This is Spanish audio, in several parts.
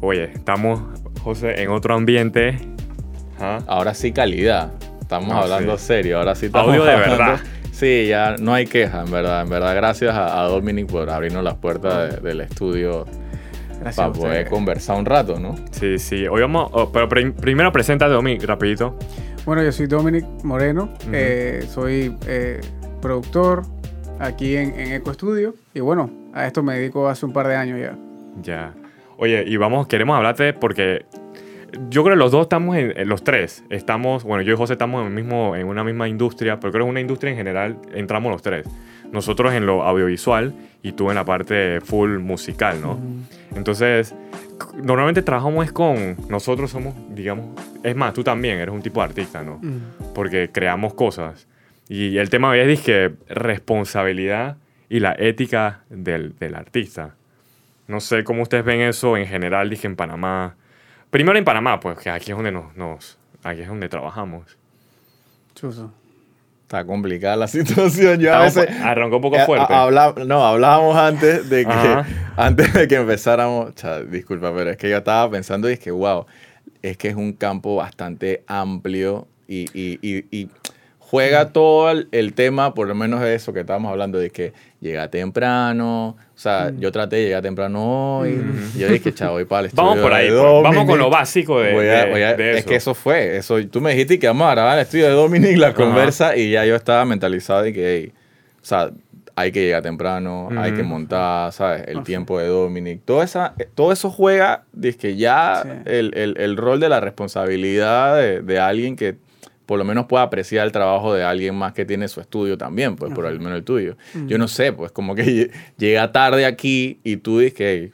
Oye, estamos, José, en otro ambiente. ¿Ah? Ahora sí calidad. Estamos No, hablando sí. serio. Ahora sí estamos Audio de hablando- verdad. Sí, ya no hay queja, en verdad. En verdad, gracias a, a Dominic por abrirnos las puertas de- del estudio Gracias para a poder conversar un rato, ¿no? Sí, sí. Hoy vamos. oh, pero prim- primero preséntate, Domi, rapidito. Bueno, yo soy Dominic Moreno, eh, soy eh, productor aquí en, en Eco Studio y bueno, a esto me dedico hace un par de años ya. Ya. Oye, y vamos, queremos hablarte porque yo creo que los dos estamos en, los tres. Estamos, bueno, yo y José estamos en, el mismo, en una misma industria, pero creo que en una industria en general entramos los tres. Nosotros en lo audiovisual y tú en la parte full musical, ¿no? Entonces, normalmente trabajamos es con, nosotros somos, digamos, es más, tú también eres un tipo de artista, ¿no? Mm. Porque creamos cosas. Y el tema es que responsabilidad y la ética del, del artista. No sé cómo ustedes ven eso en general, dije en Panamá. Primero en Panamá, pues que aquí es donde nos, nos aquí es donde trabajamos. Chuzo. Está complicada la situación. Yo a Estamos- veces. arrancó un poco Eh, fuerte. a- habla- no, hablábamos antes de que Ajá. antes de que empezáramos, cha, disculpa, pero es que yo estaba pensando y es que wow, es que es un campo bastante amplio y, y- y- y juega todo el, el tema, por lo menos de eso que estábamos hablando, de que llega temprano, o sea, yo traté de llegar temprano hoy, y yo dije, chao, voy para el estudio Vamos por ahí, vamos con lo básico de, Voy a- de- voy a- de es eso. que eso fue, eso, tú me dijiste que vamos a grabar el estudio de Dominic la conversa y ya yo estaba mentalizado y que, hey, o sea, hay que llegar temprano, hay que Ujú. montar, ¿sabes? El Ah, sí. tiempo de Dominic, todo, esa, todo eso juega, que ya Sí. el, el- el rol de la responsabilidad de, de alguien que por lo menos pueda apreciar el trabajo de alguien más que tiene su estudio también, pues por lo menos el tuyo. Yo no sé, pues como que lle- llega tarde aquí y tú dices que, hey,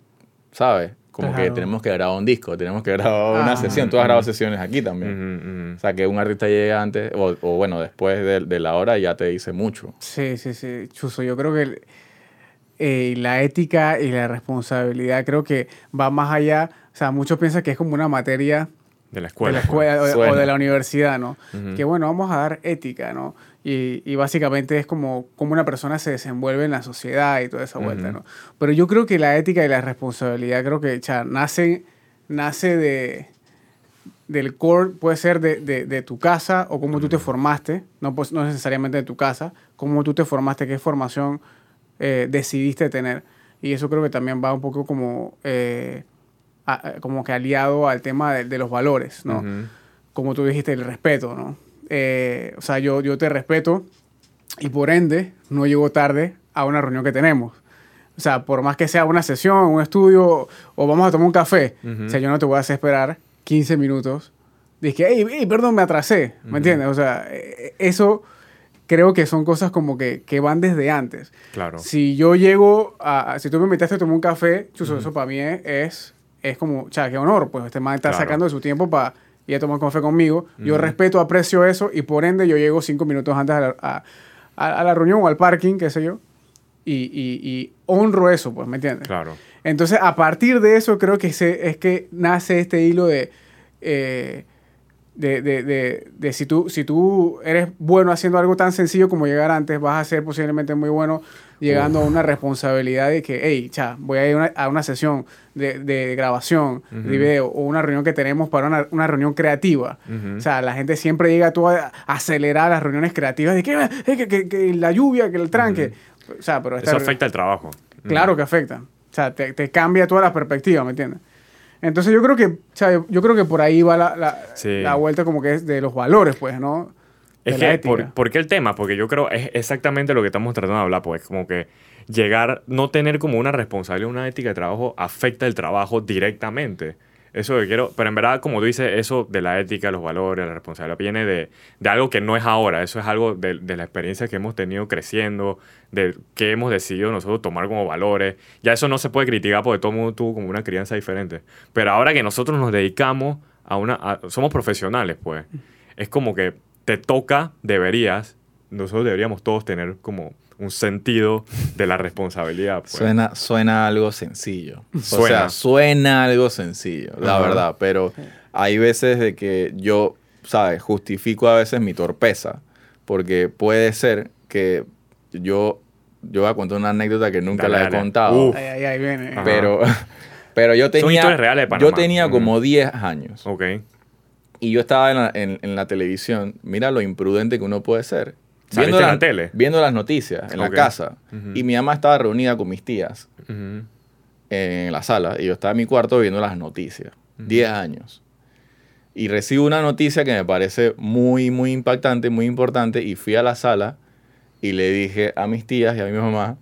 ¿sabes? Como que tenemos que grabar un disco, tenemos que grabar una Ah. sesión. Tú has grabado sesiones aquí también. O sea, que un artista llegue antes, o, o bueno, después de, de la hora ya te dice mucho. Sí, sí, sí, Chuzo. Yo creo que el- eh, la ética y la responsabilidad creo que va más allá. O sea, muchos piensan que es como una materia De la de escuela. la escuela o, Suena. o de la universidad, ¿no? Ujú. Que bueno, vamos a dar ética, ¿no? Y, y básicamente es como, como una persona se desenvuelve en la sociedad y toda esa vuelta, Ujú. ¿no? Pero yo creo que la ética y la responsabilidad creo que cha, nace, nace de, del core, puede ser de, de- de tu casa o cómo tú te formaste, no, pues, no necesariamente de tu casa, cómo tú te formaste, qué formación eh, decidiste tener. Y eso creo que también va un poco como, eh, a- como que aliado al tema de, de los valores, ¿no? Ujú. Como tú dijiste, el respeto, ¿no? Eh, o sea, yo, yo te respeto y por ende no llego tarde a una reunión que tenemos. O sea, por más que sea una sesión, un estudio o vamos a tomar un café, Ujú. o sea, yo no te voy a hacer esperar 15 minutos. Dije, hey, hey, perdón, me atrasé. ¿Me Ujú. entiendes? O sea, eh, eso creo que son cosas como que, que van desde antes. Claro. Si yo llego a, si tú me invitaste a tomar un café, chuzo, eso para mí es, es, como, cha, qué honor, pues este man está Claro. sacando de su tiempo para ir a tomar café conmigo. Yo respeto, aprecio eso y por ende yo llego cinco minutos antes a la, a- a- a la reunión o al parking, qué sé yo, y, y- y honro eso, pues, ¿me entiendes? Claro. Entonces, a partir de eso, creo que se, es que nace este hilo de, eh, de, de, de- de si, tú, si tú eres bueno haciendo algo tan sencillo como llegar antes, vas a ser posiblemente muy bueno llegando a una responsabilidad de que, hey, cha, voy a ir a una, a una sesión de, de grabación, de video, o una reunión que tenemos para una, una reunión creativa. O sea, la gente siempre llega tú a, acelerar las reuniones creativas de que, "Eh, que, que- que la lluvia, que el tranque. O sea, pero esta Eso afecta el trabajo. Claro que afecta. O sea, te, te cambia toda la perspectiva, ¿me entiendes? Entonces yo creo que, o sea, yo, yo creo que por ahí va la, la, Sí. la vuelta como que es de los valores, pues, ¿no? Es que, por, ¿por qué el tema? Porque yo creo es exactamente lo que estamos tratando de hablar, pues como que llegar, no tener como una responsabilidad, una ética de trabajo afecta el trabajo directamente. Eso que quiero, pero en verdad, como tú dices, eso de la ética, los valores, la responsabilidad, viene de, de algo que no es ahora, eso es algo de, de la experiencia que hemos tenido creciendo, de que hemos decidido nosotros tomar como valores. Ya eso no se puede criticar porque todo mundo tuvo como una crianza diferente. Pero ahora que nosotros nos dedicamos a una, a- somos profesionales, pues, es como que te toca, deberías, nosotros deberíamos todos tener como un sentido de la responsabilidad. Pues. Suena, suena algo sencillo. O Suena. sea, suena algo sencillo, la verdad. Pero hay veces de que yo, ¿sabes? Justifico a veces mi torpeza. Porque puede ser que yo, yo voy a contar una anécdota que nunca Dale, la he dale. contado. Uf. Ahí, ahí, ahí viene. Pero, Pero yo tenía, historias reales de yo tenía como 10 años. Ok. Y yo estaba en la, en- en la televisión. Mira lo imprudente que uno puede ser. ¿Saliste en la las- tele? Viendo las noticias en la casa. Y mi mamá estaba reunida con mis tías en la sala. Y yo estaba en mi cuarto viendo las noticias. 10 años. Y recibo una noticia que me parece muy, muy impactante, muy importante. Y fui a la sala y le dije a mis tías y a mi mamá,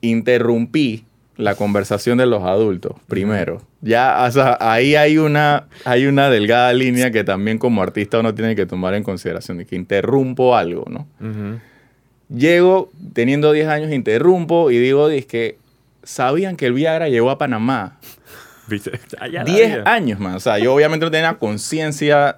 interrumpí la conversación de los adultos primero. Ya, o sea, ahí hay una, hay una delgada línea que también como artista uno tiene que tomar en consideración, de que interrumpo algo, ¿no? Llego, teniendo 10 años, interrumpo y digo, es que sabían que el Viagra llegó a Panamá. ¿Viste? Allá la 10 vida. años, man. O sea, yo obviamente no tenía conciencia,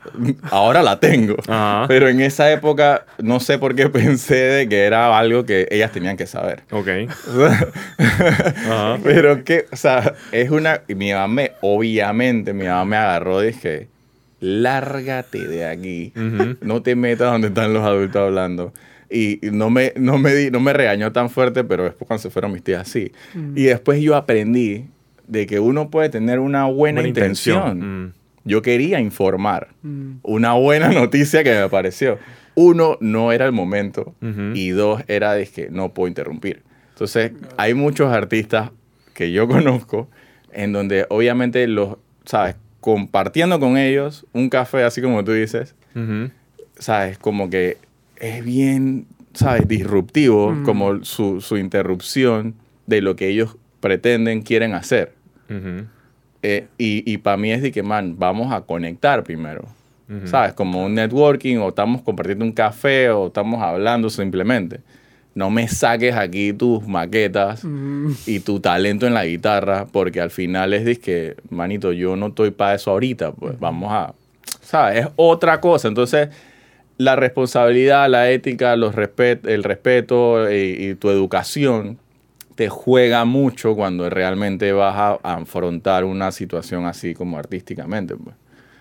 ahora la tengo. Ajá. Pero en esa época no sé por qué pensé de que era algo que ellas tenían que saber. Ok. Ajá. Pero que, o sea, es una. Mi mamá, me, obviamente, mi mamá me agarró y dije: lárgate de aquí. No te metas donde están los adultos hablando. Y no me, no me, di- no me regañó tan fuerte, pero después cuando se fueron mis tías, sí. Y después yo aprendí de que uno puede tener una buena, Buena intención. Mm. Yo quería informar. Mm. Una buena noticia que me pareció. Uno, no era el momento. Y dos, era de que no puedo interrumpir. Entonces, hay muchos artistas que yo conozco en donde obviamente los, ¿sabes? Compartiendo con ellos un café, así como tú dices. ¿sabes? Como que es bien, ¿sabes? Disruptivo, Mm. como su, su interrupción de lo que ellos pretenden, quieren hacer. Ujú. Eh, y y para mí es de que, man, vamos a conectar primero. Ujú. ¿Sabes? Como un networking o estamos compartiendo un café o estamos hablando simplemente. No me saques aquí tus maquetas Mm. y tu talento en la guitarra porque al final es de que, manito, yo no estoy para eso ahorita. Pues vamos a... ¿Sabes? Es otra cosa. Entonces, la responsabilidad, la ética, los respet el respeto y, y tu educación te juega mucho cuando realmente vas a, a afrontar una situación así como artísticamente. Pues.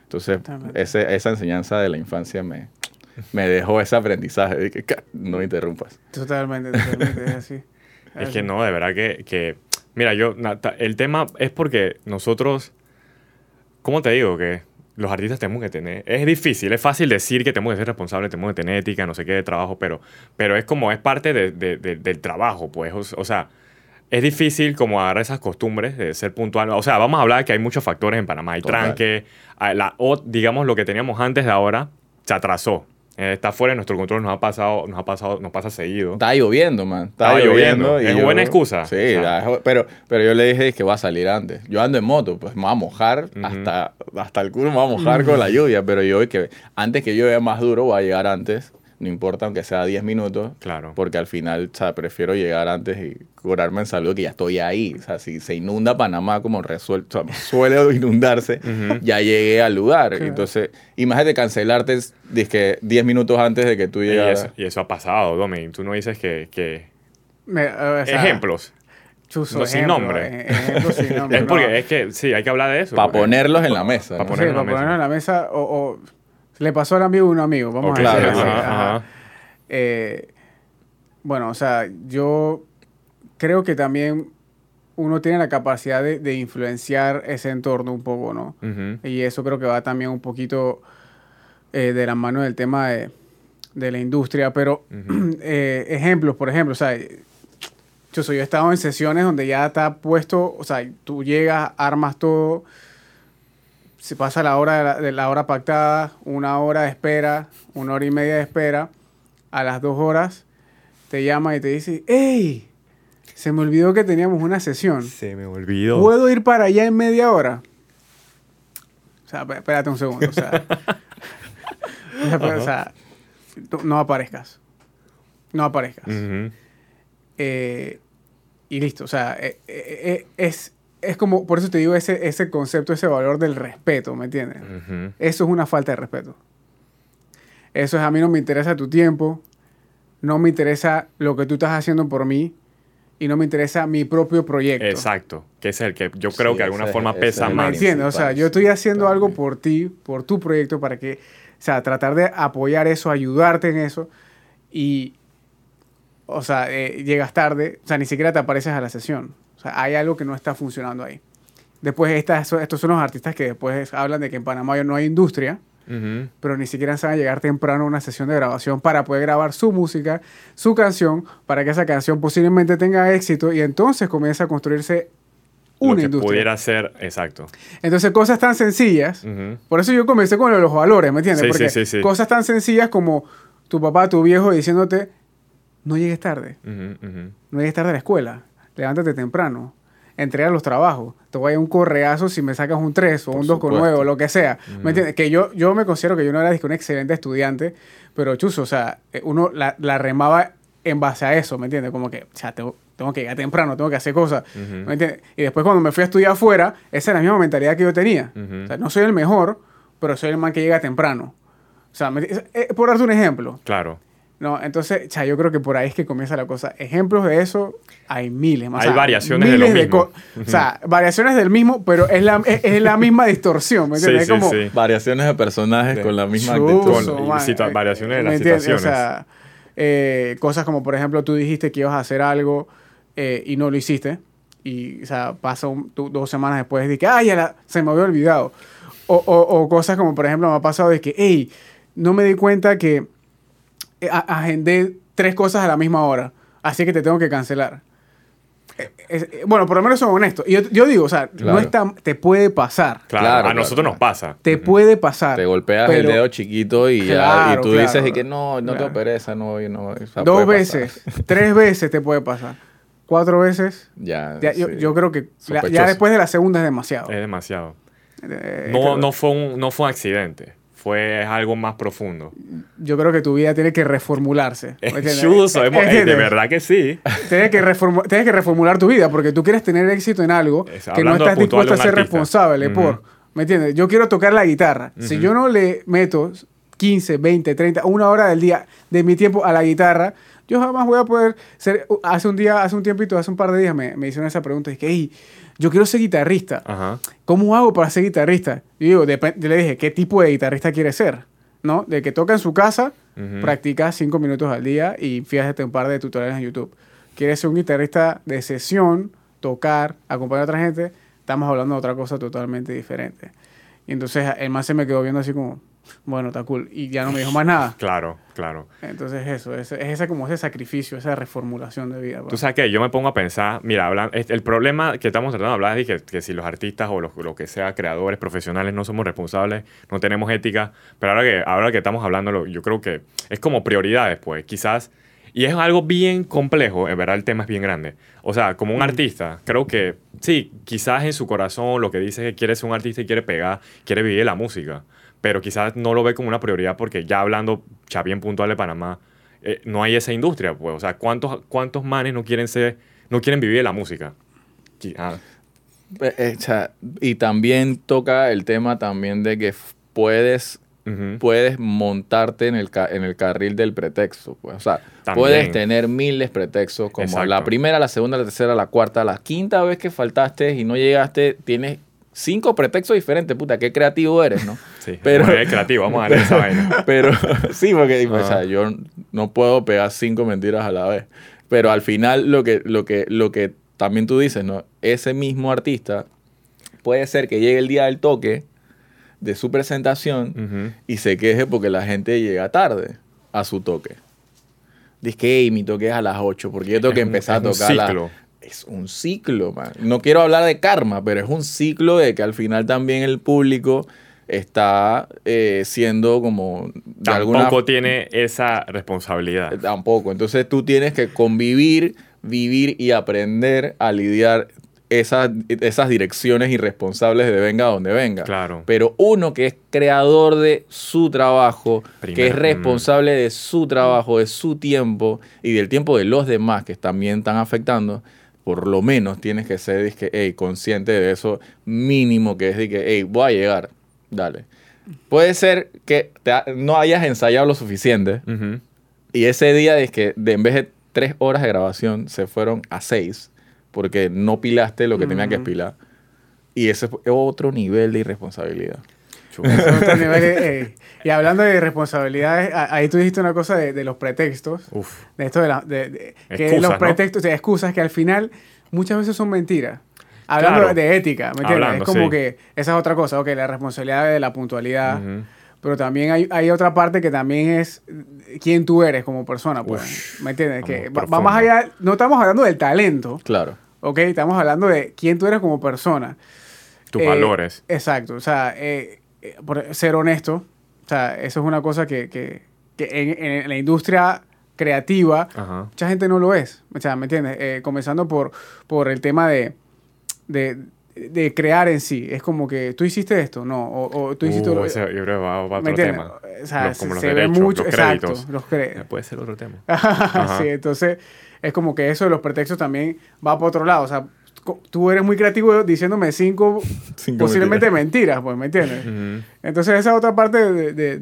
Entonces, ese- esa enseñanza de la infancia me, me dejó ese aprendizaje de que "Ca- no interrumpas. Totalmente, totalmente, es así. Es que no, de verdad que, que- mira, yo, el tema es porque nosotros, ¿cómo te digo? Que los artistas tenemos que tener, es difícil, es fácil decir que tenemos que ser responsables, tenemos que tener ética, no sé qué, de trabajo, pero, pero es como, es parte de- de- de- del trabajo, pues, o, o sea, es difícil como agarrar esas costumbres de ser puntual. O sea, vamos a hablar que hay muchos factores en Panamá. Hay Total. tranque, a- la, o, digamos, lo que teníamos antes de ahora se atrasó. Eh, está fuera de nuestro control, nos ha pasado, nos ha pasado, nos pasa seguido. Estaba lloviendo, man. Estaba lloviendo. Es y buena excusa. Sí, O sea. la- pero, pero yo le dije que va a salir antes. Yo ando en moto, pues me va a mojar Ujú. hasta, hasta el culo, me va a mojar con la lluvia. Pero yo que antes que llueva más duro, voy a llegar antes. No importa, aunque sea 10 minutos. Claro. Porque al final, o sea, prefiero llegar antes y curarme en salud que ya estoy ahí. O sea, si se inunda Panamá como resuelto, o sea, suele inundarse, ya llegué al lugar. Claro. Entonces, imagínate cancelarte dizque 10 minutos antes de que tú Y eso, y eso ha pasado, Domi. Tú no dices que... que- Me- o sea, Ejemplos. chuzo, no sin nombre. eh, ejemplo sin nombre, Es no. porque es que sí, hay que hablar de eso. Para ponerlos en la mesa. Para ponerlo mesa. en la mesa o, o le pasó al amigo un amigo, vamos a claro, decir así. ajá, ajá. ajá. Eh, bueno, o sea, yo creo que también uno tiene la capacidad de, de influenciar ese entorno un poco, ¿no? Y eso creo que va también un poquito eh, de la mano del tema de, de la industria. Pero eh, ejemplos, por ejemplo, o sea, yo, soy, yo he estado en sesiones donde ya está puesto, o sea, tú llegas, armas todo, se pasa la hora de la, de la hora pactada, una hora de espera, una hora y media de espera, a las dos horas te llama y te dice, ¡Ey! Se me olvidó que teníamos una sesión. Se me olvidó. ¿Puedo ir para allá en media hora? O sea, espé- espérate un segundo. O sea, o tú no aparezcas. No aparezcas. Eh, y listo. O sea, eh, eh, es, es como, por eso te digo ese, ese concepto, ese valor del respeto, ¿me entiendes? Eso es una falta de respeto. Eso es, a mí no me interesa tu tiempo, no me interesa lo que tú estás haciendo por mí y no me interesa mi propio proyecto. Exacto. Que es el que yo creo Sí, que de alguna forma ese pesa es el ¿Me más. entiendes? O sea, yo estoy haciendo algo por ti, por tu proyecto, para que, o sea, tratar de apoyar eso, ayudarte en eso. Y, o sea, eh, llegas tarde, o sea, ni siquiera te apareces a la sesión. Sea, hay algo que no está funcionando ahí. Después estas, estos son los artistas que después hablan de que en Panamá no hay industria, pero ni siquiera saben llegar temprano a una sesión de grabación para poder grabar su música, su canción, para que esa canción posiblemente tenga éxito y entonces comienza a construirse Lo una que industria. pudiera ser, exacto. Entonces, cosas tan sencillas. Por eso yo comencé con lo los valores, ¿me entiendes? Sí, Porque sí, sí, cosas tan sencillas como tu papá, tu viejo diciéndote, no llegues tarde, no llegues tarde a la escuela, levántate temprano, entrega los trabajos, te voy a un correazo si me sacas un 3 o Por un 2 con supuesto. 9 o lo que sea. ¿Me entiendes? Que yo, yo me considero que yo no era un excelente estudiante, pero chuzo, o sea, eh, uno la, la remaba en base a eso, ¿me entiendes? Como que, o sea, tengo, tengo que llegar temprano, tengo que hacer cosas. ¿me entiendes? Y después cuando me fui a estudiar afuera, esa era la misma mentalidad que yo tenía. O sea, no soy el mejor, pero soy el man que llega temprano. O sea. Eh, por darte un ejemplo. Claro. No, entonces, cha, yo creo que por ahí es que comienza la cosa. Ejemplos de eso hay miles. más. Hay variaciones de lo mismo. co- O sea, variaciones del mismo, pero es la, es, es la misma distorsión. ¿me entiendes? sí, Es como, sí. Variaciones de personajes con la misma actitud. Con- man, variaciones de las situaciones. O sea, eh, cosas como, por ejemplo, tú dijiste que ibas a hacer algo eh, y no lo hiciste. Y, o sea, pasa un- tú- dos semanas después de que, ay, ya la- se me había olvidado. O, o- o cosas como, por ejemplo, me ha pasado de que, hey, no me di cuenta que agendé tres cosas a la misma hora. Así que te tengo que cancelar. Eh, es- eh, bueno, por lo menos son honestos. Y yo, yo digo, o sea, no está, te puede pasar. Claro, Claro, a claro, nosotros claro. nos pasa. Te puede pasar. Te golpeas el dedo chiquito y ya y tú claro. dices y que no, no Claro. te pereza, no, no. o sea, Dos veces, tres veces te puede pasar. Cuatro veces. Ya, ya- yo, sí. yo creo que la- ya después de la segunda es demasiado. Es demasiado. Eh, No, no, fue un, no fue un accidente. Fue algo más profundo. Yo creo que tu vida tiene que reformularse. chuzo, Eh, de verdad que sí. Tienes que, reformu- tienes que reformular tu vida porque tú quieres tener éxito en algo Es- que no estás dispuesto a ser artista. responsable por. ¿Me entiendes? Yo quiero tocar la guitarra. Si yo no le meto 15, 20, 30, una hora del día de mi tiempo a la guitarra, yo jamás voy a poder ser. Hace un día, hace un tiempito, hace un par de días me, me hicieron esa pregunta. Y que, hey, yo quiero ser guitarrista. Ajá. ¿Cómo hago para ser guitarrista? Y digo, yo le dije, ¿qué tipo de guitarrista quiere ser? ¿No? De que toca en su casa, practica cinco minutos al día y fíjate un par de tutoriales en YouTube. ¿Quieres ser un guitarrista de sesión, tocar, acompañar a otra gente? Estamos hablando de otra cosa totalmente diferente. Y entonces el man se me quedó viendo así como, bueno, está cool. Y ya no me dijo más nada. Claro, claro. Entonces eso, es, es ese, como ese sacrificio, esa reformulación de vida. Tú pues. sabes que yo me pongo a pensar, mira, hablan, el problema que estamos tratando de hablar es que, que si los artistas o los, lo que sea, creadores, profesionales, no somos responsables, no tenemos ética, pero ahora que, ahora que estamos hablando, yo creo que es como prioridades, pues, quizás, y es algo bien complejo, en verdad el tema es bien grande. O sea, como un artista, creo que sí, quizás en su corazón lo que dice es que quiere ser un artista y quiere pegar, quiere vivir la música, pero quizás no lo ve como una prioridad porque ya hablando, ya bien puntual de Panamá, eh, no hay esa industria, pues. O sea, ¿cuántos, cuántos manes no quieren ser, no quieren vivir de la música? Ah, Eh, eh, y también toca el tema también de que puedes ujú. puedes montarte en el, en el carril del pretexto. Pues. O sea, También. puedes tener miles pretextos, como Exacto. la primera, la segunda, la tercera, la cuarta, la quinta vez que faltaste y no llegaste, tienes cinco pretextos diferentes. Puta, qué creativo eres, ¿no? Sí, Pero- es creativo, vamos a darle esa vaina. Pero sí, porque o sea, Ajá. yo no puedo pegar cinco mentiras a la vez. Pero al final lo que, lo que, lo que también tú dices, ¿no? Ese mismo artista puede ser que llegue el día del toque de su presentación y se queje porque la gente llega tarde a su toque. Dice que "Ey, mi toque es a las 8 porque yo tengo que Es empezar un a tocar a las- ciclo. Es un ciclo, man. No quiero hablar de karma, pero es un ciclo de que al final también el público está eh, siendo como de alguna Tampoco tiene esa responsabilidad. eh, Tampoco. Entonces tú tienes que convivir, vivir y aprender a lidiar esas, esas direcciones irresponsables de venga donde venga. Claro. Pero uno que es creador de su trabajo, que es mm. responsable de su trabajo, de su tiempo y del tiempo de los demás que también están afectando, por lo menos tienes que ser dizque, "Ey, consciente de eso mínimo que es de que, hey, voy a llegar, dale. Puede ser que te ha- no hayas ensayado lo suficiente y ese día es que de, en vez de tres horas de grabación se fueron a seis porque no pilaste lo que tenía que Ujú. pilar. Y ese fue otro nivel de irresponsabilidad. Chuta. Son otros niveles, eh, y hablando de responsabilidades, ahí tú dijiste una cosa de, de los pretextos. Uf. De esto de, la, de- de- que Excusas, los ¿no? pretextos, de excusas que al final muchas veces son mentiras. Hablando Claro. de ética, ¿me entiendes? Hablando, es como sí. que esa es otra cosa, ok, la responsabilidad de la puntualidad, pero también hay, hay otra parte que también es eh, quién tú eres como persona, pues, Uf, ¿me entiendes? Que vamos va, va más profundo. allá, no estamos hablando del talento, Claro. ok, estamos hablando de quién tú eres como persona. Tus Eh, valores. Exacto, o sea, eh, eh, por- ser honesto, o sea, eso es una cosa que, que- que en, en la industria creativa Ajá. mucha gente no lo es, o sea, ¿me entiendes? Eh, comenzando por, por el tema de, de, de crear en sí, es como que tú hiciste esto, no, o, o tú hiciste... Uh, ese, yo creo que va, va a ¿me otro entiendes? tema. O sea, Los- como los se ve derechos, mucho, los exacto, créditos. los créditos. Eh, Puede ser otro tema. Sí, entonces es como que eso de los pretextos también va para otro lado. O sea, tú eres muy creativo diciéndome cinco, Cinco posiblemente mentiras. pues, ¿me entiendes? Entonces esa es otra parte de, de-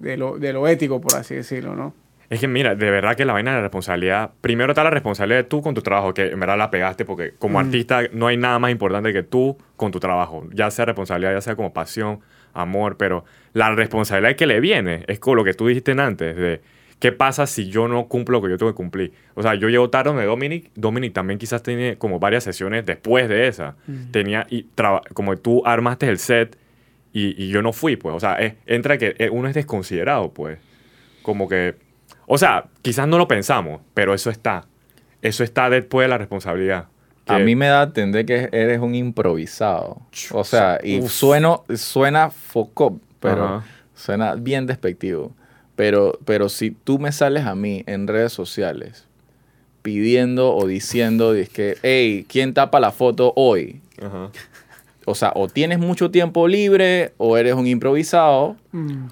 de- lo, de lo ético, por así decirlo, ¿no? Es que mira, de verdad que la vaina de la responsabilidad, primero está la responsabilidad de tú con tu trabajo, que en verdad la pegaste porque como artista no hay nada más importante que tú con tu trabajo, ya sea responsabilidad, ya sea como pasión, amor, pero la responsabilidad que le viene es con lo que tú dijiste antes, de qué pasa si yo no cumplo lo que yo tengo que cumplir. O sea, yo llego tarde donde Dominic, Dominic también quizás tiene como varias sesiones después de esa, tenía, y traba- como tú armaste el set y, y yo no fui, pues, o sea, es- entra que eh, uno es desconsiderado, pues, como que, o sea, quizás no lo pensamos, pero eso está, eso está después de la responsabilidad. A Que- mí me da a entender que eres un improvisado. O sea, y Uf. sueno, suena foco, pero Ajá. suena bien despectivo. Pero, pero si tú me sales a mí en redes sociales pidiendo o diciendo, que, hey, ¿quién tapa la foto hoy? Ajá. O sea, o tienes mucho tiempo libre, o eres un improvisado,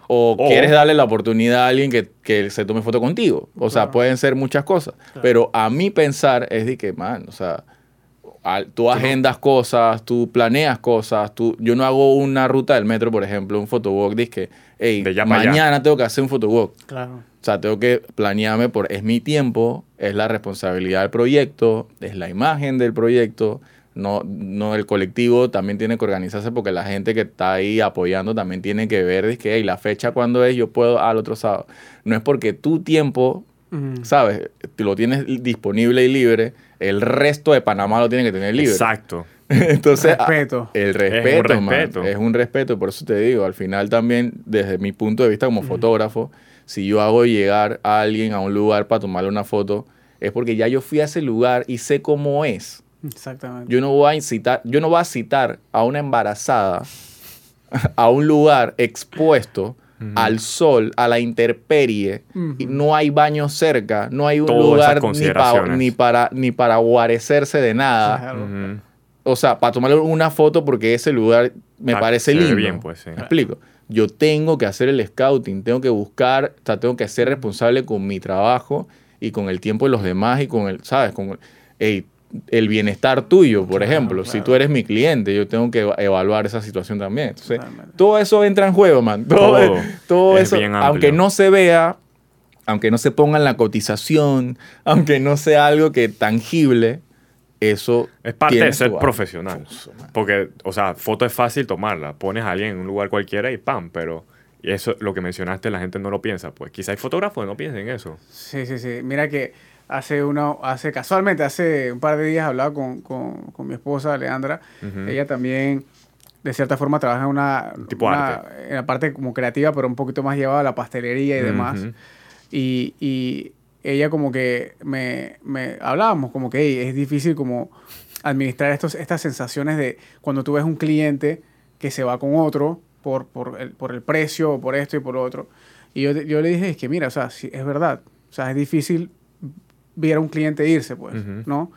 o O- quieres darle la oportunidad a alguien que, que se tome foto contigo. O sea, pueden ser muchas cosas. Pero a mi pensar es de que, man, o sea, tú agendas cosas, tú planeas cosas, tú, yo no hago una ruta del metro, por ejemplo, un photowalk, dice que, hey, allá. mañana tengo que hacer un photowalk. Claro. O sea, tengo que planearme por, es mi tiempo, es la responsabilidad del proyecto, es la imagen del proyecto, no, no el colectivo también tiene que organizarse porque la gente que está ahí apoyando también tiene que ver, es que, hey, la fecha cuando es, yo puedo al otro sábado. No es porque tu tiempo, ¿sabes? Tú lo tienes disponible y libre, el resto de Panamá lo tiene que tener libre. Exacto. Entonces, a- Respeto. el respeto, man, respeto. es un respeto, por eso te digo, al final también, desde mi punto de vista como fotógrafo, si yo hago llegar a alguien a un lugar para tomarle una foto, es porque ya yo fui a ese lugar y sé cómo es. Exactamente. Yo no voy a incitar, yo no voy a citar a una embarazada a un lugar expuesto al sol, a la intemperie, y no hay baño cerca, no hay un Todas lugar ni, pa- consideraciones. ni para ni para guarecerse de nada. Claro. O sea, para tomarle una foto porque ese lugar me Ah, parece lindo. bien, pues, sí. ¿Me explico? Yo tengo que hacer el scouting, tengo que buscar, o sea, tengo que ser responsable con mi trabajo y con el tiempo de los demás y con el, ¿sabes? Con ey, el bienestar tuyo, por ejemplo. Si tú eres mi cliente, yo tengo que eva- evaluar esa situación también. Entonces, todo eso entra en juego, man. Todo, Todo. todo Es eso, aunque no se vea, aunque no se ponga en la cotización, aunque no sea algo que tangible, eso Es parte tiene de ser profesional. Porque, o sea, foto es fácil tomarla. Pones a alguien en un lugar cualquiera y pam, pero y eso, lo que mencionaste, la gente no lo piensa. Pues quizá hay fotógrafos que no piensen en eso. Sí, sí, sí. Mira que hace uno, hace casualmente, hace un par de días hablaba con, con, con mi esposa, Leandra. Ujú. Ella también, de cierta forma, trabaja en una, Tipo una- arte. en la parte como creativa, pero un poquito más llevada a la pastelería y demás. Ujú. Y, y ella como que me, me hablábamos como que "Ey, es difícil como administrar estos, estas sensaciones de cuando tú ves un cliente que se va con otro por, por, el, por el precio por esto y por lo otro. Y yo, yo le dije, es que mira, o sea, sí, es verdad. O sea, es difícil ver a un cliente irse, pues. ¿no?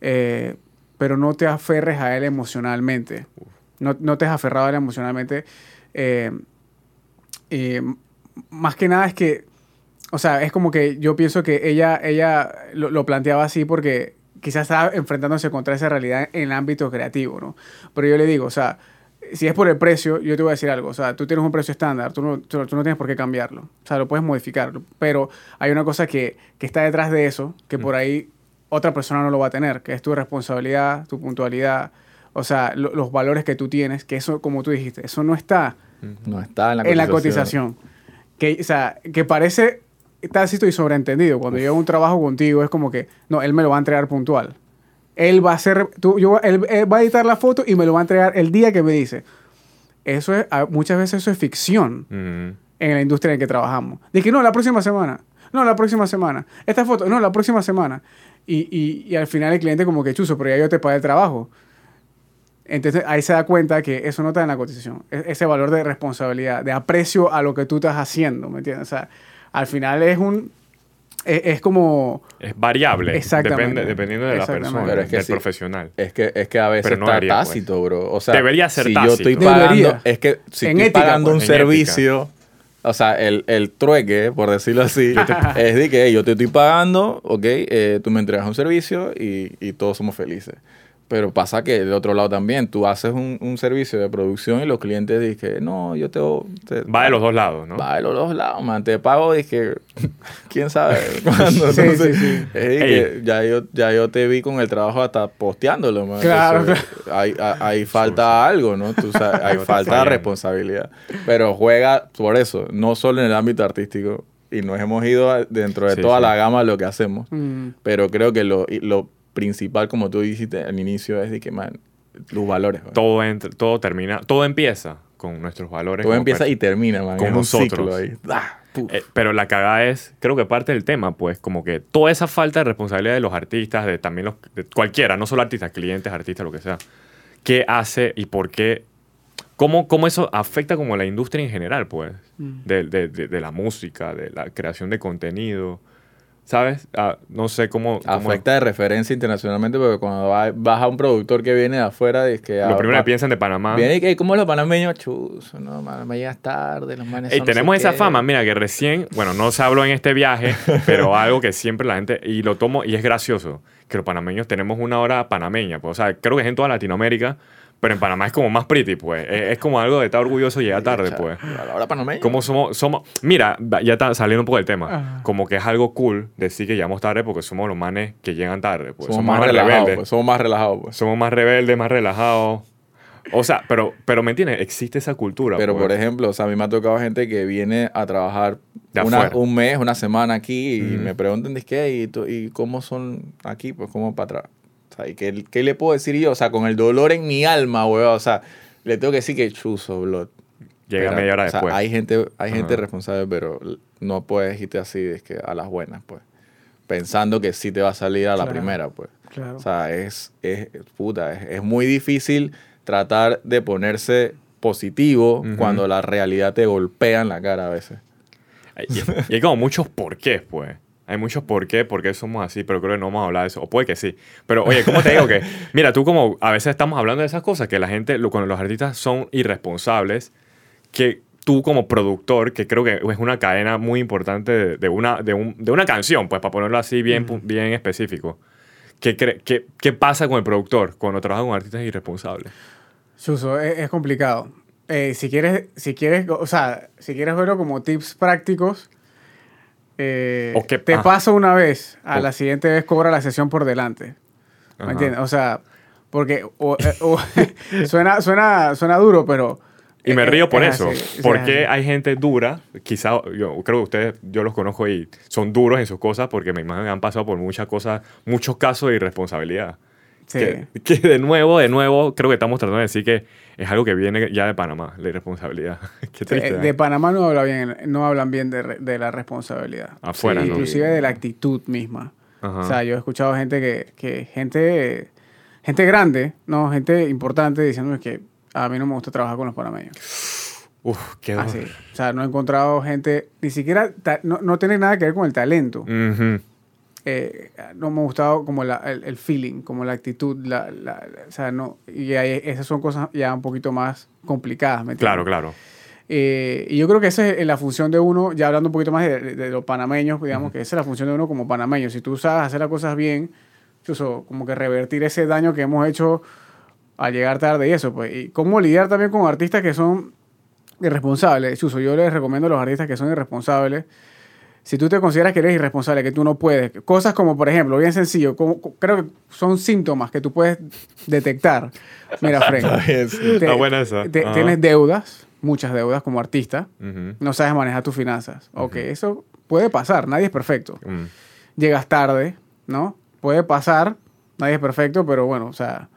Eh, pero no te aferres a él emocionalmente. No, no te has aferrado a él emocionalmente. Eh, eh, más que nada es que, o sea, es como que yo pienso que ella, ella lo, lo planteaba así porque quizás estaba enfrentándose contra esa realidad en el ámbito creativo, ¿no? Pero yo le digo, o sea, si es por el precio, yo te voy a decir algo, o sea, tú tienes un precio estándar, tú no, tú, tú no tienes por qué cambiarlo, o sea, lo puedes modificar, pero hay una cosa que, que está detrás de eso, que por ahí otra persona no lo va a tener, que es tu responsabilidad, tu puntualidad, o sea, lo- los valores que tú tienes, que eso, como tú dijiste, eso no está No está en la en la cotización. cotización. Que, o sea, que parece tácito y sobreentendido. Cuando yo hago un trabajo contigo, es como que, no, él me lo va a entregar puntual. Él va a hacer, tú, yo, él, él va a editar la foto y me lo va a entregar el día que me dice. Eso es, muchas veces eso es ficción en la industria en la que trabajamos. De que no, la próxima semana. No, la próxima semana. Esta foto, no, la próxima semana. Y, y, y al final el cliente como que chuzo, pero ya yo te pagué el trabajo. Entonces ahí se da cuenta que eso no está en la cotización. E- ese valor de responsabilidad, de aprecio a lo que tú estás haciendo, ¿me entiendes? O sea, al final es un... Es, es como... Es variable. Exactamente. Depende, dependiendo de la persona, Pero es que del sí. profesional. Es que, es que a veces Pero no está debería, pues. tácito, bro. O sea, Debería ser si yo tácito. estoy pagando, Debería. es que si En estoy ética, pagando pues. un En ética. servicio, o sea, el, el trueque, por decirlo así, es de que hey, yo te estoy pagando, ok, eh, tú me entregas un servicio y, y todos somos felices. Pero pasa que del otro lado también, tú haces un, un servicio de producción y los clientes dicen, no, yo te... te- Va de los dos lados, ¿no? Va de los dos lados, man. Te pago, dije, quién sabe cuándo. Sí, Entonces, sí, sí. que ya, yo, ya yo te vi con el trabajo hasta posteándolo, man. Claro, Entonces, ahí- ahí falta algo, ¿no? Tú sabes, hay falta de responsabilidad. Pero juega por eso, no solo en el ámbito artístico. Y nos hemos ido dentro de Sí, toda sí. la gama de lo que hacemos. mm, Pero creo que lo, lo principal, como tú dijiste al inicio, es de que, man, los valores. man. Todo, entra- todo termina, todo empieza con nuestros valores. Todo empieza y termina, man. con es un nosotros. ciclo ahí. ¡Ah! Eh, pero la cagada es, creo que parte del tema, pues, como que toda esa falta de responsabilidad de los artistas, de también los, de cualquiera, no solo artistas, clientes, artistas, lo que sea, ¿qué hace y por qué? ¿Cómo, cómo eso afecta como la industria en general, pues? Mm. De, de- de- de la música, de la creación de contenido, ¿sabes? Ah, no sé cómo... cómo- Afecta de referencia internacionalmente porque cuando va- vas a un productor que viene de afuera, es que... Lo ah, primero que piensan de Panamá. Viene y que, ¿cómo los panameños? Chuzo, no, man, me llegas tarde, los manes no tenemos sé esa qué". fama, mira, que recién, bueno, no se habló en este viaje, pero algo que siempre la gente, y lo tomo, y es gracioso, que los panameños tenemos una hora panameña, pues, o sea, creo que es en toda Latinoamérica, pero en Panamá es como más pretty, pues, es, es como algo de estar orgulloso y llegar tarde, pues. A la hora panameña. Como somos, somos, mira, ya está saliendo un poco del tema, Ah. como que es algo cool decir que llegamos tarde porque somos los manes que llegan tarde, pues, somos, más relajados, pues, somos más relajados, pues. somos más rebeldes, más relajados. O sea, pero, pero ¿me entiendes? Existe esa cultura. Pero, pues. por ejemplo, o sea, a mí me ha tocado gente que viene a trabajar una- un mes, una semana aquí y Ujú. me preguntan. ¿Y, tú- ¿Y cómo son aquí? Pues, ¿cómo para atrás? O sea, ¿y qué, qué le puedo decir yo? O sea, con el dolor en mi alma, weón. O sea, le tengo que decir que chuzo, blood. Llega Pero, media hora o sea, después. hay gente, hay gente responsable, pero no puedes irte así es que a las buenas, pues. Pensando que sí te va a salir a la Claro. primera, pues. claro. O sea, es, es puta, es, es muy difícil tratar de ponerse positivo cuando la realidad te golpea en la cara a veces. Y, y hay como muchos porqués, pues. Hay muchos por qué, por qué somos así, pero creo que no vamos a hablar de eso. O puede que sí. Pero, oye, ¿cómo te digo que? Mira, tú como a veces estamos hablando de esas cosas, que la gente, cuando los artistas son irresponsables, que tú como productor, que creo que es una cadena muy importante de, de una, de, un- de una canción, pues para ponerlo así bien, bien específico. ¿Qué, qué, ¿Qué pasa con el productor cuando trabaja con artistas irresponsables? Chuso, es, es complicado. Eh, si quieres, si quieres, o sea, si quieres verlo como tips prácticos, eh, O que- te ah. paso una vez, a la siguiente vez cobra la sesión por delante. ¿Me Ajá. entiendes? O sea, porque o- eh, o- suena, suena, suena duro, pero... Y me eh, río por es eso. así, porque es hay gente dura, quizá, yo creo que ustedes, yo los conozco y son duros en sus cosas porque me imagino que han pasado por muchas cosas, muchos casos de irresponsabilidad. Sí. Que, que de nuevo, de nuevo, creo que estamos tratando de decir que es algo que viene ya de Panamá, la irresponsabilidad. Qué triste. Eh, ¿eh? de Panamá no, habla bien, no hablan bien de, de la responsabilidad. Afuera, Sí, ¿no? Inclusive de la actitud misma. Ajá. O sea, yo he escuchado gente que, que gente, gente grande, no, gente importante diciéndome que a mí no me gusta trabajar con los panameños. Uf, qué Así. O sea, no he encontrado gente, ni siquiera, no, no tiene nada que ver con el talento. Ujú. Eh, no me ha gustado como la- el, el feeling, como la actitud, la, la- o sea, no, y ahí- esas son cosas ya un poquito más complicadas, ¿me entiendes? Claro, claro. Eh, y yo creo que esa es la función de uno, ya hablando un poquito más de, de los panameños, digamos que esa es la función de uno como panameño. Si tú sabes hacer las cosas bien, chuzo, como que revertir ese daño que hemos hecho al llegar tarde y eso, pues. Y cómo lidiar también con artistas que son irresponsables. Chuzo, yo les recomiendo a los artistas que son irresponsables. Si tú te consideras que eres irresponsable, que tú no puedes, cosas como, por ejemplo, bien sencillo, como, creo que son síntomas que tú puedes detectar. Mira, Frank, te- Está buena esa. te- Ajá. tienes deudas, muchas deudas como artista, no sabes manejar tus finanzas. Ok, eso puede pasar, nadie es perfecto. Mm. Llegas tarde, ¿no? Puede pasar, nadie es perfecto, pero bueno, o sea,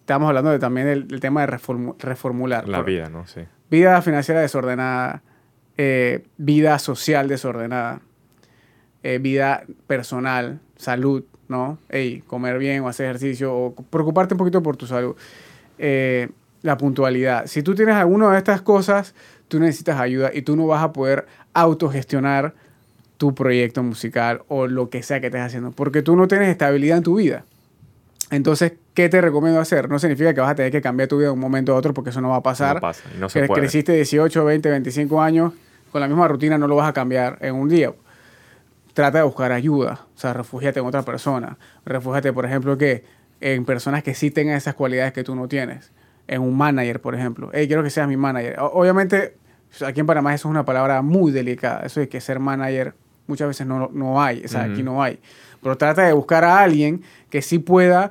estamos hablando de, también del, del tema de reformu- reformular. La vida, ¿no? Sí. Vida financiera desordenada, eh, vida social desordenada, eh, vida personal, salud, ¿no? Ey, comer bien o hacer ejercicio o preocuparte un poquito por tu salud. Eh, la puntualidad. Si tú tienes alguna de estas cosas, tú necesitas ayuda y tú no vas a poder autogestionar tu proyecto musical o lo que sea que estés haciendo, porque tú no tienes estabilidad en tu vida. Entonces, ¿qué te recomiendo hacer? No significa que vas a tener que cambiar tu vida de un momento a otro, porque eso no va a pasar. No pasa y no se Que puede. Creciste 18, 20, 25 años, con la misma rutina no lo vas a cambiar en un día. Trata de buscar ayuda, o sea, refúgiate en otra persona. Refúgiate, por ejemplo, que en personas que sí tengan esas cualidades que tú no tienes. En un manager, por ejemplo. Hey, quiero que seas mi manager. Obviamente, aquí en Panamá eso es una palabra muy delicada. Eso de que ser manager muchas veces no, no hay. O sea, aquí no hay. Pero trata de buscar a alguien que sí pueda,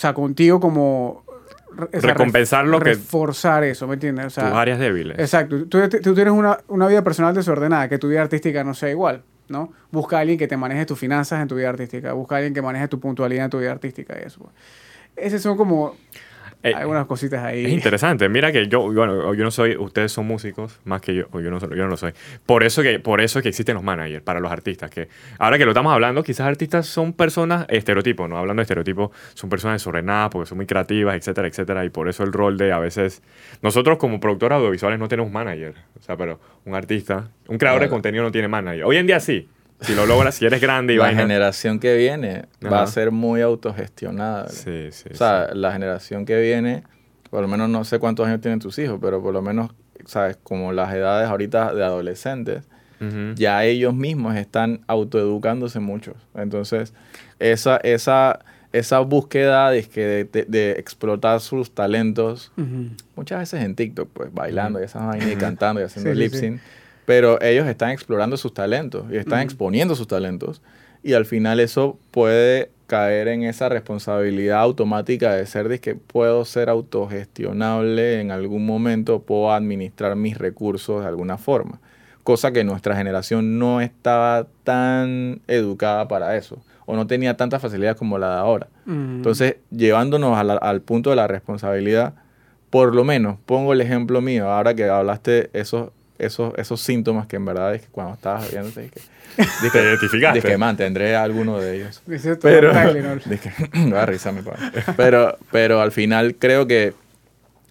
sea, contigo como... o sea, Recompensar lo que- Reforzar eso, ¿me entiendes? O sea, Tus áreas débiles. Exacto. Tú, tú tienes una, una vida personal desordenada, que tu vida artística no sea igual, ¿no? Busca a alguien que te maneje tus finanzas en tu vida artística. Busca a alguien que maneje tu puntualidad en tu vida artística y eso. Esas son como Eh, algunas cositas ahí. Es interesante. Mira que yo, bueno, yo no soy, ustedes son músicos más que yo, o yo no, soy- yo no lo soy. Por eso que, por eso que existen los managers para los artistas. Que ahora que lo estamos hablando, quizás artistas son personas estereotipos, no hablando de estereotipos, son personas desordenadas porque son muy creativas, etcétera, etcétera. Y por eso el rol de a veces nosotros como productores audiovisuales no tenemos manager, o sea, pero un artista, un creador de contenido no tiene manager. Hoy en día sí. Si lo logras, si eres grande y la vaina. generación que viene va a ser muy autogestionada. Sí, sí. O sea, la generación que viene, por lo menos no sé cuántos años tienen tus hijos, pero por lo menos, ¿sabes? Como las edades ahorita de adolescentes, sí. Ya ellos mismos están autoeducándose muchos. Entonces, esa, esa, esa búsqueda de, que de, de- explotar sus talentos, muchas veces en TikTok, pues bailando y esas vainas y cantando y haciendo Sí, sí, lip sync, pero ellos están explorando sus talentos y están exponiendo sus talentos y al final eso puede caer en esa responsabilidad automática de ser de que puedo ser autogestionable en algún momento, puedo administrar mis recursos de alguna forma, cosa que nuestra generación no estaba tan educada para eso o no tenía tanta facilidad como la de ahora. Ujú. Entonces, llevándonos la- al punto de la responsabilidad, por lo menos, pongo el ejemplo mío, ahora que hablaste esos, esos, esos síntomas que en verdad es que cuando estabas viendo, dije, Te identificaste. dije, mantendré alguno de ellos. Dice Pero, dije, me va a risa mi padre. Pero, pero al final creo que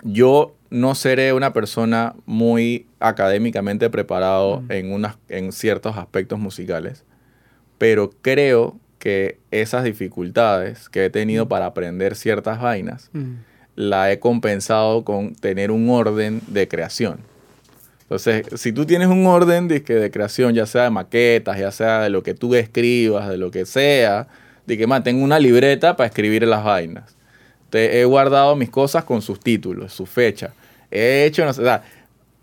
yo no seré una persona muy académicamente preparado en, unas, en ciertos aspectos musicales, pero creo que esas dificultades que he tenido para aprender ciertas vainas, Ujú. la he compensado con tener un orden de creación. Entonces, si tú tienes un orden de, creación, ya sea de maquetas, ya sea de lo que tú escribas, de lo que sea, de que, man, tengo una libreta para escribir las vainas. Te, he guardado mis cosas con sus títulos, su fecha. He hecho, no sé, o sea,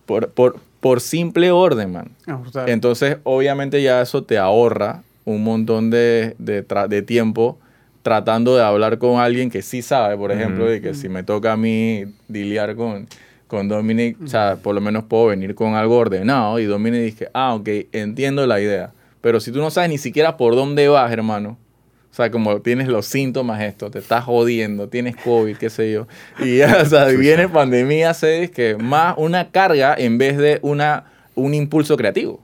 por, por, por simple orden, man. Ajustar. Entonces, obviamente ya eso te ahorra un montón de, de, tra- de tiempo tratando de hablar con alguien que sí sabe, por ejemplo, de que si me toca a mí diliar con, con Dominic, o sea, por lo menos puedo venir con algo ordenado y Dominic dice, ah, ok, entiendo la idea. Pero si tú no sabes ni siquiera por dónde vas, hermano, o sea, como tienes los síntomas esto, te estás jodiendo, tienes COVID, qué sé yo. Y ya, o sea, viene pandemia, se que más una carga en vez de una, un impulso creativo.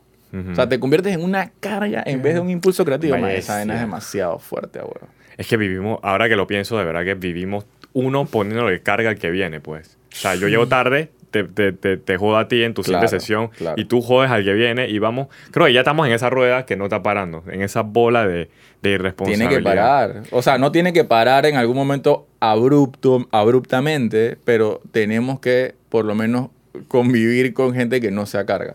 O sea, te conviertes en una carga en vez de un impulso creativo. Man, esa vaina es demasiado fuerte, abuelo. Es que vivimos, ahora que lo pienso, de verdad que vivimos uno poniéndole carga al que viene, pues. O sea, yo llego tarde, te, te, te, te jodo a ti en tu siguiente Claro, sesión claro. y tú jodes al que viene y vamos. Creo que ya estamos en esa rueda que no está parando, en esa bola de, de irresponsabilidad. Tiene que parar. O sea, no tiene que parar en algún momento abrupto, abruptamente, pero tenemos que por lo menos convivir con gente que no sea carga.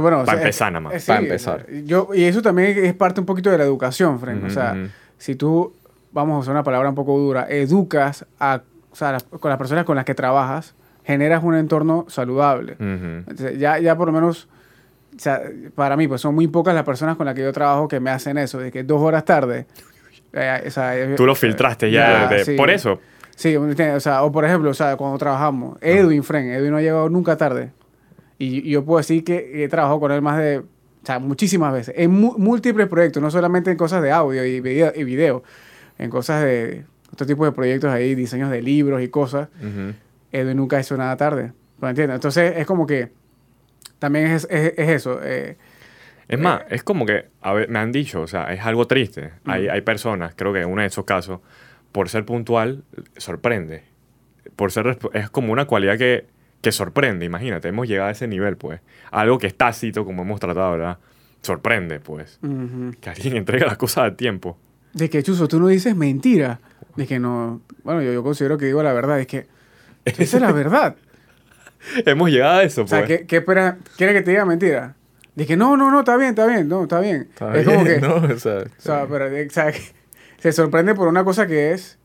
Bueno, o Pa' sea, empezar nada más. sí, empezar. o sea, Yo, y eso también es parte un poquito de la educación, Frank. O sea, si tú, vamos a usar una palabra un poco dura, educas a, o sea, las- con las personas con las que trabajas, generas un entorno saludable. Ujú. Entonces, ya, ya por lo menos, o sea, para mí, pues son muy pocas las personas con las que yo trabajo que me hacen eso, de que dos horas tarde. eh, o sea, Tú lo filtraste ya. de- sí. Por eso. Sí, o sea, o por ejemplo, o sea, cuando trabajamos, Edwin, Fren, Edwin no ha llegado nunca tarde. Y, y yo puedo decir que he trabajado con él más de, o sea, muchísimas veces, en múltiples proyectos, no solamente en cosas de audio y video, y video en cosas de otro tipo de proyectos ahí, diseños de libros y cosas. Ujú. Edwin nunca hizo nada tarde. ¿Me entiendes? Entonces es como que también es, es, es eso. eh, Es más, es como que, a ver, me han dicho, o sea, es algo triste. Hay, hay personas, creo que en uno de esos casos, por ser puntual, sorprende. Por ser, es como una cualidad que, que sorprende, imagínate, hemos llegado a ese nivel, pues. Algo que es tácito, como hemos tratado, ¿verdad? Sorprende, pues. ujú. Que alguien entrega las cosas a tiempo. De que, Chuzo, tú no dices mentira. De que no. Bueno, yo, yo considero que digo la verdad. Es que. tú dices la verdad. hemos llegado a eso, O sea, pues. ¿qué, qué espera? ¿Quiere que te diga mentira? Que no, no, no, está bien, está bien, no, está bien. Está es como bien, que. ¿no? O sea, O sea, pero, o sea, se sorprende por una cosa que es.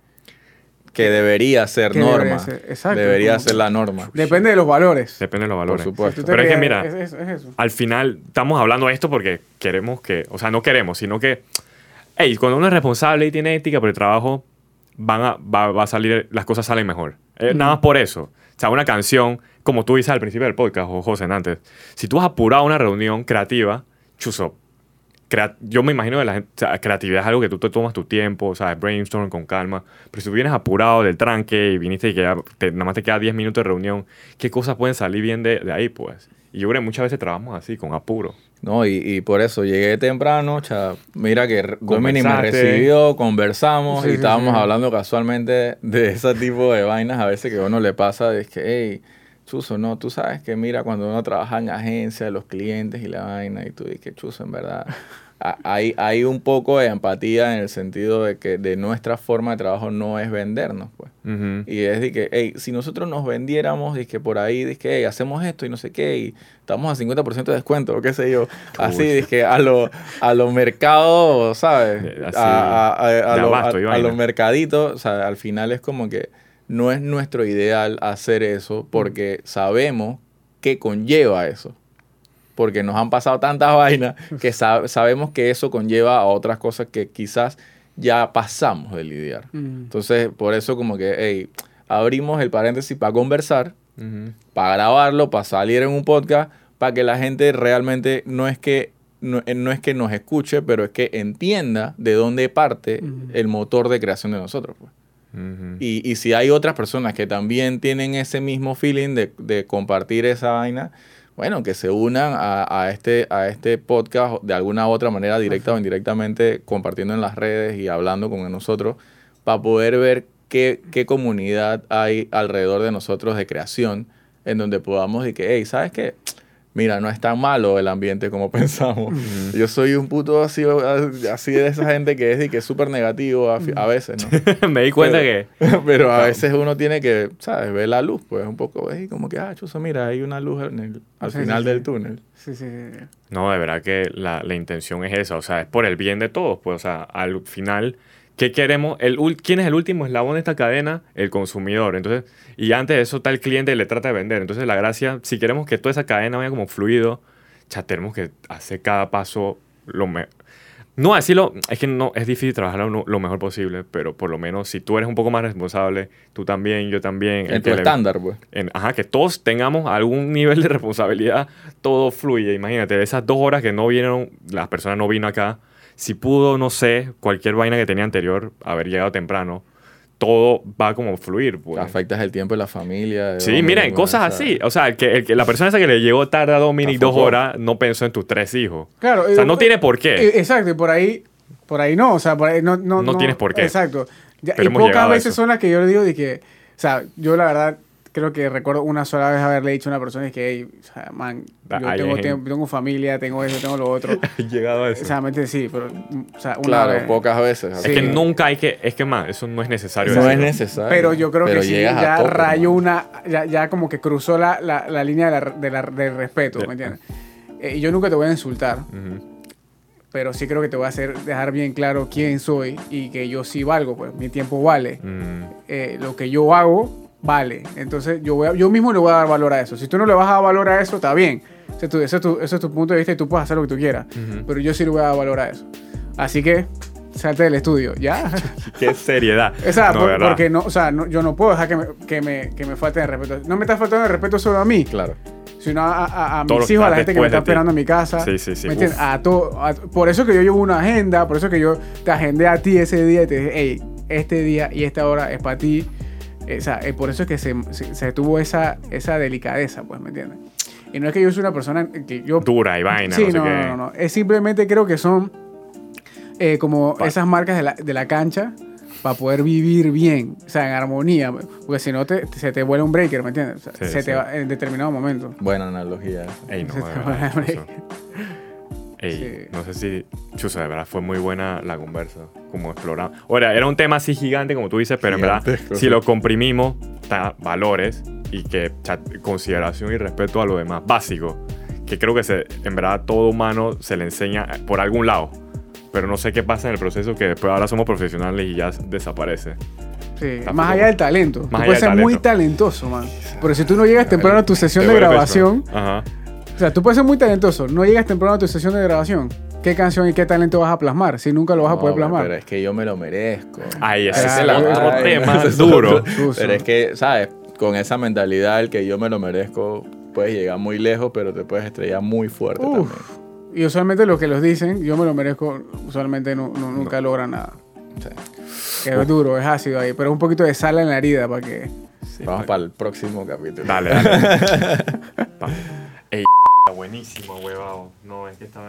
que debería ser Que norma. debería ser, exacto, debería como- ser la norma. Depende de los valores. Depende de los valores. Por supuesto. Si Pero es que mira, Es, es- es eso. al final estamos hablando de esto porque queremos que, o sea, no queremos, sino que, hey, cuando uno es responsable y tiene ética por el trabajo, van a, va, va a salir, las cosas salen mejor. Eh, Nada más por eso. O sea, una canción, como tú dices al principio del podcast, o José antes, si tú has apurado una reunión creativa, chuzo, crea- yo me imagino que la creatividad es algo que tú te tomas tu tiempo, o sea, brainstorm con calma, pero si tú vienes apurado del tranque y viniste y que ya te- nada más te queda 10 minutos de reunión, ¿qué cosas pueden salir bien de, de ahí, pues? Y yo creo que muchas veces trabajamos así, con apuro. No, y, y por eso llegué temprano, cha, mira que Domini me recibió, conversamos Sí, y sí, estábamos sí. hablando casualmente de ese tipo de vainas a veces que a uno le pasa, es que, hey, Chuzo, no, tú sabes que mira cuando uno trabaja en agencia, los clientes y la vaina, y tú dices Chuzo, en verdad, hay, hay un poco de empatía en el sentido de que de nuestra forma de trabajo no es vendernos, pues. Y es de que, hey, si nosotros nos vendiéramos, que por ahí, de que, hey, hacemos esto y no sé qué, y estamos a 50% de descuento, o qué sé yo. Así, Uy. que a los a lo mercados, ¿sabes? Eh, así, a, a- a- lo- abasto los mercaditos, o sea, al final es como que no es nuestro ideal hacer eso porque sabemos qué conlleva eso. Porque nos han pasado tantas vainas que sa- sabemos que eso conlleva a otras cosas que quizás ya pasamos de lidiar. Entonces, por eso como que, hey, abrimos el paréntesis para conversar, para grabarlo, para salir en un podcast, para que la gente realmente no es que no, eh, no es que nos escuche, pero es que entienda de dónde parte el motor de creación de nosotros. pues. Y, y si hay otras personas que también tienen ese mismo feeling de, de compartir esa vaina, bueno, que se unan a, a este, a este podcast de alguna u otra manera, directa o indirectamente, compartiendo en las redes y hablando con nosotros, para poder ver qué, qué comunidad hay alrededor de nosotros de creación, en donde podamos decir que, hey, ¿sabes qué? Mira, no es tan malo el ambiente como pensamos. Yo soy un puto así, así de esa gente que es, de que es súper negativo a, veces, ¿no? Me di cuenta Pero- que Pero a veces uno tiene que, ¿sabes? Ver la luz, pues un poco, es como que, ah, chuzo, mira, hay una luz en el- al Sí, final sí, del sí. túnel. Sí, sí, sí. No, de verdad que la, la intención es esa, o sea, es por el bien de todos, pues, o sea, al final, ¿qué queremos? El, ¿Quién es el último eslabón de esta cadena? El consumidor, entonces, y antes de eso está el cliente y le trata de vender, entonces la gracia, si queremos que toda esa cadena vaya como fluido, ya tenemos que hacer cada paso lo mejor. No decirlo, es que no, es difícil trabajar lo, mejor posible, pero por lo menos si tú eres un poco más responsable, tú también, yo también. En tu que estándar, pues. ajá, que todos tengamos algún nivel de responsabilidad, todo fluye. Imagínate, esas dos horas que no vinieron, las personas no vino acá, si pudo, no sé, cualquier vaina que tenía anterior, haber llegado temprano, todo va como a fluir. Pues. Afectas el tiempo de la familia. de Sí, miren, cosas así. O sea, el que, el que- la persona esa que le llegó tarde a Dominic dos horas no pensó en tus tres hijos. Claro. O sea, eh, no eh, tiene por qué. eh, Exacto, y por ahí, por ahí no, o sea, por ahí no... No, No tienes por qué. Exacto. Ya- y pocas veces son las que yo le digo de que, o sea, yo la verdad creo que recuerdo una sola vez haberle dicho a una persona es que, hey, o sea, man, yo Ahí tengo, tiempo- tengo familia, tengo eso, tengo lo otro. He llegado a o sea, mente sí, pero, o sea, una Claro, vez. pocas veces. Es Sí. que nunca hay que, es que más, eso no es necesario. No es necesario. Pero yo creo Pero que sí, ya tope, rayó hermano. una, ya, ya como que cruzó la, la, la línea de la- de la- del respeto, De- ¿me entiendes? Eh, y yo nunca te voy a insultar, Ujú. pero sí creo que te voy a hacer dejar bien claro quién soy y que yo sí valgo, pues mi tiempo vale. Mm. Eh, lo que yo hago vale. Entonces yo, voy a- yo mismo le voy a dar valor a eso. Si tú no le vas a dar valor a eso, está bien. Ese es tu, ese es tu, ese es tu punto de vista y tú puedes hacer lo que tú quieras. Ujú. Pero yo sí le voy a dar valor a eso. Así que salte del estudio, ¿ya? Qué seriedad. O sea, No, por- porque no, o sea, no- yo no puedo dejar que me, que, me, que me falten el respeto. No me está faltando el respeto solo a mí, Claro. sino a, a- a mis hijos, a la gente que me está esperando en mi casa. Sí, sí, sí, ¿Me entiendes? A todo, a- por eso que yo llevo una agenda, por eso que yo te agendé a ti ese día y te dije, hey, este día y esta hora es para ti. Eh, o sea, eh, por eso es que se, se- se tuvo esa, esa delicadeza, pues, ¿me entiendes? Y no es que yo soy una persona que yo... Dura y vaina, Sí, no sé no, qué. no. Es simplemente creo que son eh, como Pa- esas marcas de la, de la cancha para poder vivir bien, o sea, en armonía. Porque si no, te, se te vuela un breaker, ¿me entiendes? O sea, Sí, se sí. te va en determinado momento. Buena analogía. Ey, no, Se te va Chuzo. Ey, Sí. no sé si, Chuzo, de verdad fue muy buena la conversa, como exploramos. Ahora, era un tema así gigante, como tú dices, pero en verdad, Gigantesco, si lo comprimimos, ta- valores y que consideración y respeto a lo demás, básico, que creo que se, en verdad todo humano se le enseña por algún lado, pero no sé qué pasa en el proceso que después ahora somos profesionales y ya desaparece. Sí, Está más allá del talento. Más tú allá puedes del ser muy talento. talentoso, man. Pero si tú no llegas temprano a tu sesión de grabación. Ajá. O sea, tú puedes ser muy talentoso, no llegas temprano a tu sesión de grabación. ¿Qué canción y qué talento vas a plasmar? Si nunca lo vas a No, poder Pero plasmar. es que yo me lo merezco. Ay, ese es el otro tema duro. Pero es que, ¿sabes? Con esa mentalidad, el que yo me lo merezco, puedes llegar muy lejos, pero te puedes estrellar muy fuerte Uf. también. Y usualmente los que los dicen, yo me lo merezco, usualmente no, no- nunca logran nada. Sí. Que es duro, es ácido ahí, pero un poquito de sal en la herida para que... Vamos para el próximo capítulo. Dale, dale. Ey, buenísimo, huevado. No, es que estaba